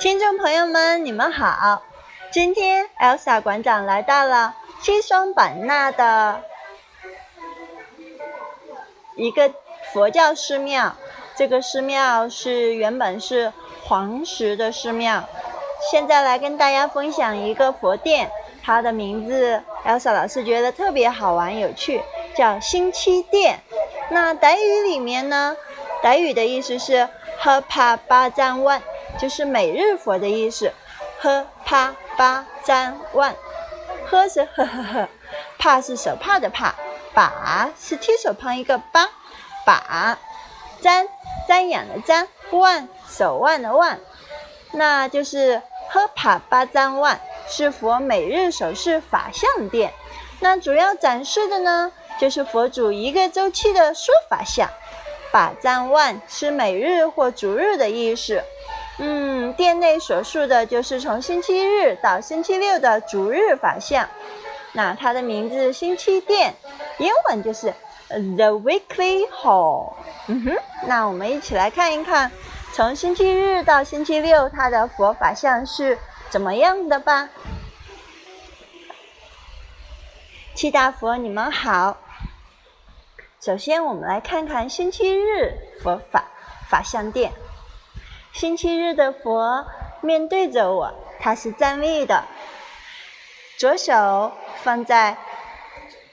听众朋友们，你们好！今天 Elsa 馆长来到了西双版纳的一个佛教寺庙。这个寺庙是原本是黄石的寺庙，现在来跟大家分享一个佛殿，它的名字 Elsa 老师觉得特别好玩有趣，叫星期殿。那傣语里面呢，傣语的意思是“喝帕巴赞万”。就是每日佛的意思，呵啪巴瞻万，呵是呵呵呵，怕是手帕的帕，把是提手旁一个八，把瞻瞻仰的瞻，万手腕的腕，那就是呵啪巴瞻万。是佛每日手势法相殿，那主要展示的呢，就是佛祖一个周期的说法相，把瞻万是每日或逐日的意思。嗯，殿内所述的就是从星期日到星期六的逐日法相。那它的名字星期殿，英文就是 The Weekly Hall。嗯哼，那我们一起来看一看，从星期日到星期六它的佛法像是怎么样的吧。七大佛，你们好。首先，我们来看看星期日佛法法相殿。星期日的佛面对着我，他是站立的，左手放在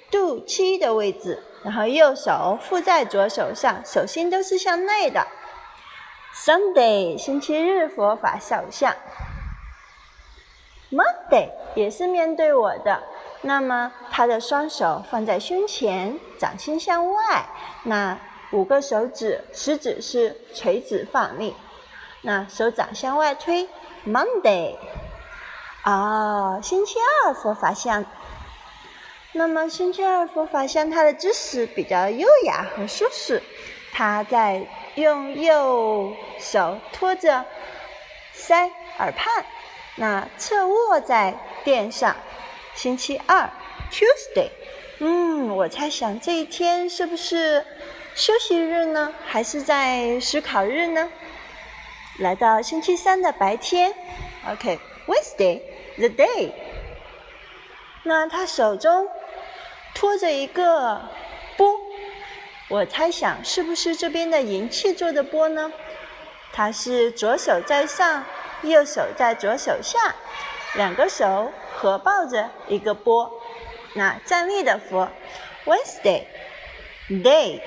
肚脐的位置，然后右手附在左手上，手心都是向内的。Sunday，星期日佛法肖像。Monday 也是面对我的，那么他的双手放在胸前，掌心向外，那五个手指食指是垂直放立。那手掌向外推，Monday，啊，星期二佛法像。那么星期二佛法像，它的姿势比较优雅和舒适。他在用右手托着腮耳畔，那侧卧在垫上。星期二，Tuesday，嗯，我猜想这一天是不是休息日呢？还是在思考日呢？来到星期三的白天，OK，Wednesday，the day。那他手中托着一个钵，我猜想是不是这边的银器做的钵呢？他是左手在上，右手在左手下，两个手合抱着一个钵。那站立的佛，Wednesday，day。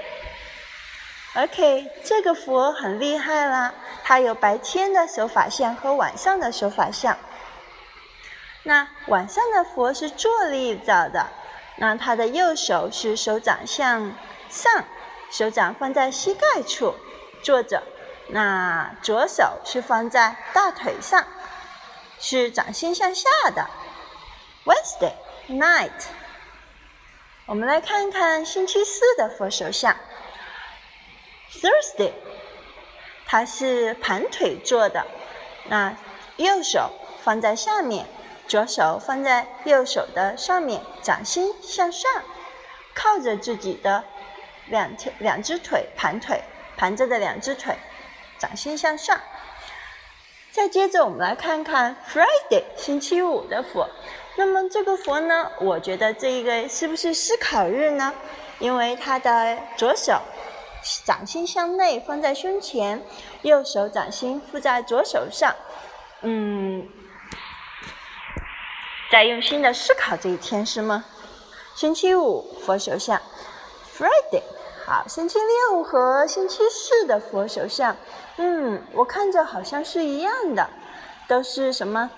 OK，这个佛很厉害啦，它有白天的手法像和晚上的手法像。那晚上的佛是坐立着的，那他的右手是手掌向上，手掌放在膝盖处坐着，那左手是放在大腿上，是掌心向下的。Wednesday night，我们来看看星期四的佛手像。Thursday，它是盘腿坐的，那右手放在下面，左手放在右手的上面，掌心向上，靠着自己的两条两只腿盘腿，盘着的两只腿，掌心向上。再接着我们来看看 Friday，星期五的佛。那么这个佛呢，我觉得这一个是不是思考日呢？因为他的左手。掌心向内放在胸前，右手掌心附在左手上，嗯，在用心的思考这一天是吗？星期五佛手相，Friday，好，星期六和星期四的佛手相，嗯，我看着好像是一样的，都是什么？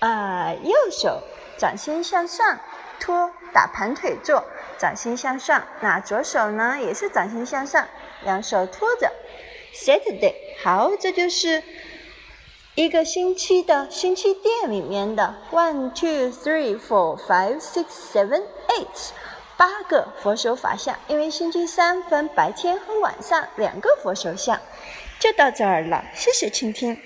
呃，右手掌心向上，托打盘腿坐。掌心向上，那左手呢也是掌心向上，两手托着。Saturday，好，这就是一个星期的星期殿里面的 one two three four five six seven eight 八个佛手法相，因为星期三分白天和晚上两个佛手相，就到这儿了，谢谢倾听。